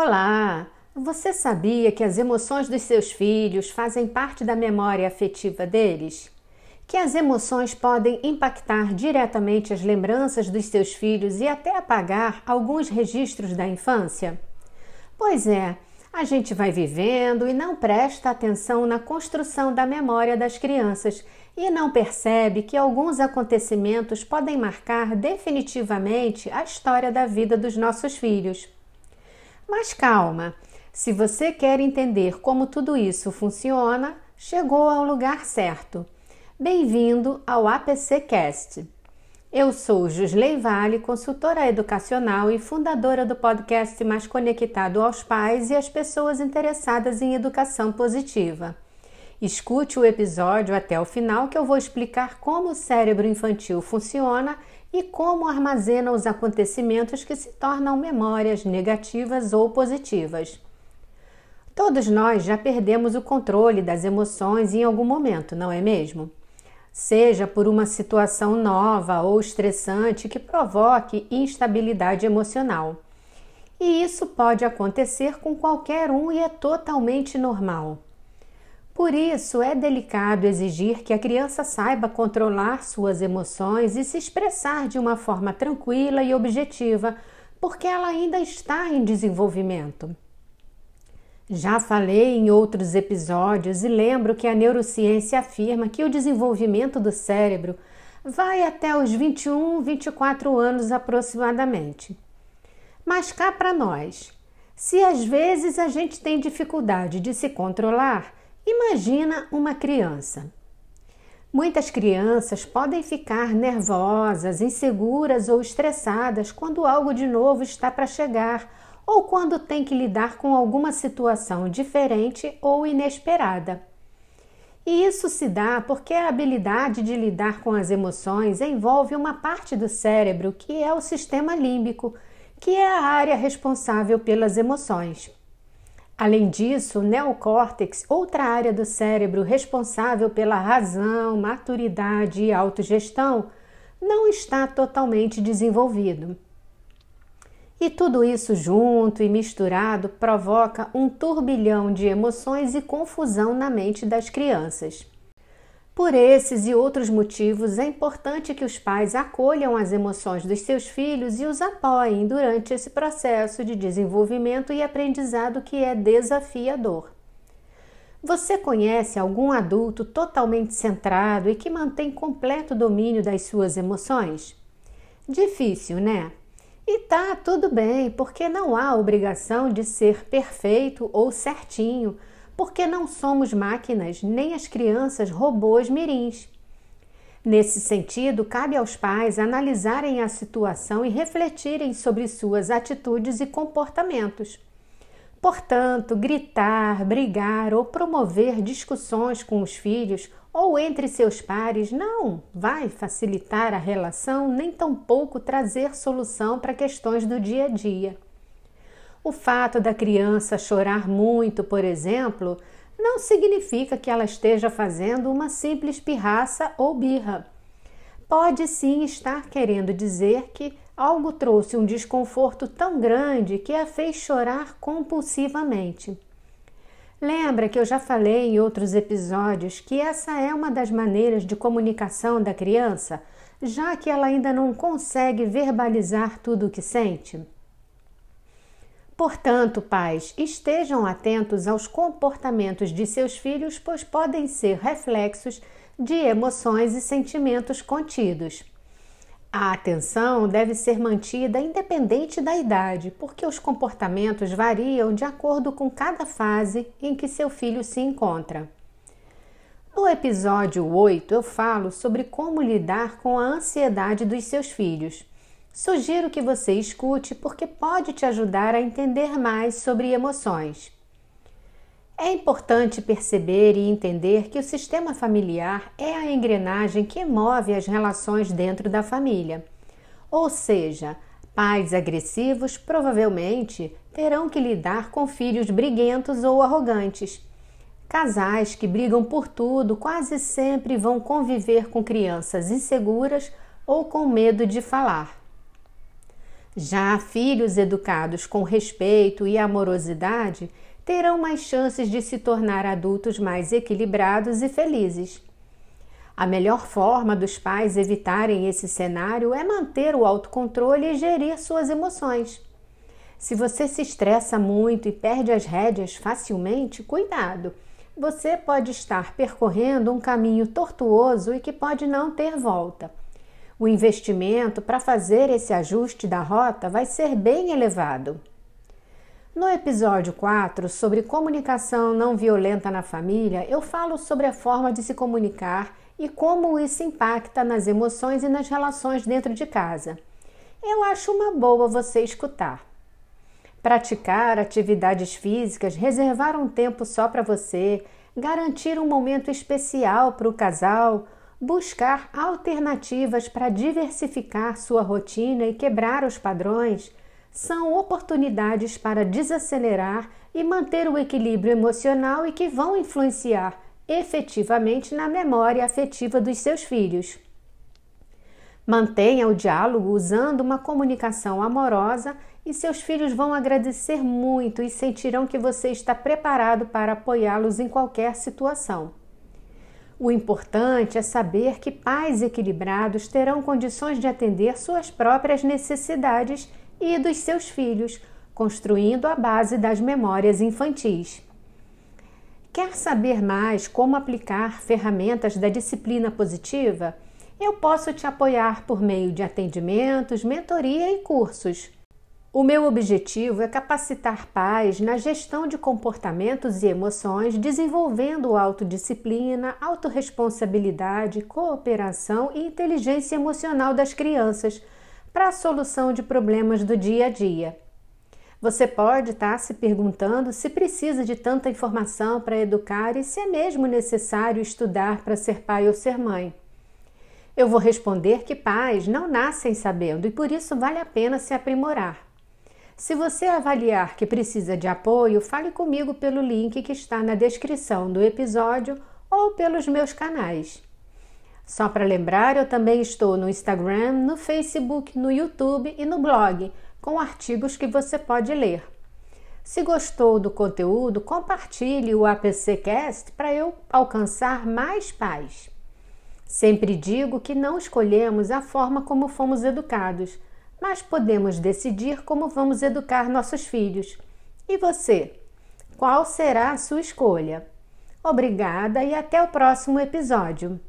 Olá! Você sabia que as emoções dos seus filhos fazem parte da memória afetiva deles? Que as emoções podem impactar diretamente as lembranças dos seus filhos e até apagar alguns registros da infância? Pois é, a gente vai vivendo e não presta atenção na construção da memória das crianças e não percebe que alguns acontecimentos podem marcar definitivamente a história da vida dos nossos filhos. Mas calma, se você quer entender como tudo isso funciona, chegou ao lugar certo. Bem-vindo ao APC Cast. Eu sou Jusley Vale, consultora educacional e fundadora do podcast mais conectado aos pais e às pessoas interessadas em educação positiva. Escute o episódio até o final que eu vou explicar como o cérebro infantil funciona e como armazena os acontecimentos que se tornam memórias negativas ou positivas. Todos nós já perdemos o controle das emoções em algum momento, não é mesmo? Seja por uma situação nova ou estressante que provoque instabilidade emocional. E isso pode acontecer com qualquer um e é totalmente normal. Por isso, é delicado exigir que a criança saiba controlar suas emoções e se expressar de uma forma tranquila e objetiva, porque ela ainda está em desenvolvimento. Já falei em outros episódios e lembro que a neurociência afirma que o desenvolvimento do cérebro vai até os 21, 24 anos aproximadamente. Mas cá para nós, se às vezes a gente tem dificuldade de se controlar, Imagina uma criança. Muitas crianças podem ficar nervosas, inseguras ou estressadas quando algo de novo está para chegar ou quando tem que lidar com alguma situação diferente ou inesperada. E isso se dá porque a habilidade de lidar com as emoções envolve uma parte do cérebro que é o sistema límbico, que é a área responsável pelas emoções. Além disso, o neocórtex, outra área do cérebro responsável pela razão, maturidade e autogestão, não está totalmente desenvolvido. E tudo isso junto e misturado provoca um turbilhão de emoções e confusão na mente das crianças. Por esses e outros motivos, é importante que os pais acolham as emoções dos seus filhos e os apoiem durante esse processo de desenvolvimento e aprendizado que é desafiador. Você conhece algum adulto totalmente centrado e que mantém completo domínio das suas emoções? Difícil, né? E tá tudo bem, porque não há obrigação de ser perfeito ou certinho porque não somos máquinas, nem as crianças robôs mirins. Nesse sentido, cabe aos pais analisarem a situação e refletirem sobre suas atitudes e comportamentos. Portanto, gritar, brigar ou promover discussões com os filhos ou entre seus pares não vai facilitar a relação nem tampouco trazer solução para questões do dia a dia. O fato da criança chorar muito, por exemplo, não significa que ela esteja fazendo uma simples pirraça ou birra. Pode sim estar querendo dizer que algo trouxe um desconforto tão grande que a fez chorar compulsivamente. Lembra que eu já falei em outros episódios que essa é uma das maneiras de comunicação da criança, já que ela ainda não consegue verbalizar tudo o que sente? Portanto, pais, estejam atentos aos comportamentos de seus filhos, pois podem ser reflexos de emoções e sentimentos contidos. A atenção deve ser mantida independente da idade, porque os comportamentos variam de acordo com cada fase em que seu filho se encontra. No episódio 8, eu falo sobre como lidar com a ansiedade dos seus filhos. Sugiro que você escute porque pode te ajudar a entender mais sobre emoções. É importante perceber e entender que o sistema familiar é a engrenagem que move as relações dentro da família. Ou seja, pais agressivos provavelmente terão que lidar com filhos briguentos ou arrogantes. Casais que brigam por tudo quase sempre vão conviver com crianças inseguras ou com medo de falar. Já filhos educados com respeito e amorosidade terão mais chances de se tornar adultos mais equilibrados e felizes. A melhor forma dos pais evitarem esse cenário é manter o autocontrole e gerir suas emoções. Se você se estressa muito e perde as rédeas facilmente, cuidado! Você pode estar percorrendo um caminho tortuoso e que pode não ter volta. O investimento para fazer esse ajuste da rota vai ser bem elevado. No episódio 4 sobre comunicação não violenta na família, eu falo sobre a forma de se comunicar e como isso impacta nas emoções e nas relações dentro de casa. Eu acho uma boa você escutar. Praticar atividades físicas, reservar um tempo só para você, garantir um momento especial para o casal, buscar alternativas para diversificar sua rotina e quebrar os padrões, são oportunidades para desacelerar e manter o equilíbrio emocional e que vão influenciar efetivamente na memória afetiva dos seus filhos. Mantenha o diálogo usando uma comunicação amorosa e seus filhos vão agradecer muito e sentirão que você está preparado para apoiá-los em qualquer situação. O importante é saber que pais equilibrados terão condições de atender suas próprias necessidades e dos seus filhos, construindo a base das memórias infantis. Quer saber mais como aplicar ferramentas da disciplina positiva? Eu posso te apoiar por meio de atendimentos, mentoria e cursos. O meu objetivo é capacitar pais na gestão de comportamentos e emoções, desenvolvendo autodisciplina, autorresponsabilidade, cooperação e inteligência emocional das crianças para a solução de problemas do dia a dia. Você pode estar tá se perguntando se precisa de tanta informação para educar e se é mesmo necessário estudar para ser pai ou ser mãe. Eu vou responder que pais não nascem sabendo e por isso vale a pena se aprimorar. Se você avaliar que precisa de apoio, fale comigo pelo link que está na descrição do episódio ou pelos meus canais. Só para lembrar, eu também estou no Instagram, no Facebook, no YouTube e no blog com artigos que você pode ler. Se gostou do conteúdo, compartilhe o APCcast para eu alcançar mais pais. Sempre digo que não escolhemos a forma como fomos educados, mas podemos decidir como vamos educar nossos filhos. E você? Qual será a sua escolha? Obrigada e até o próximo episódio.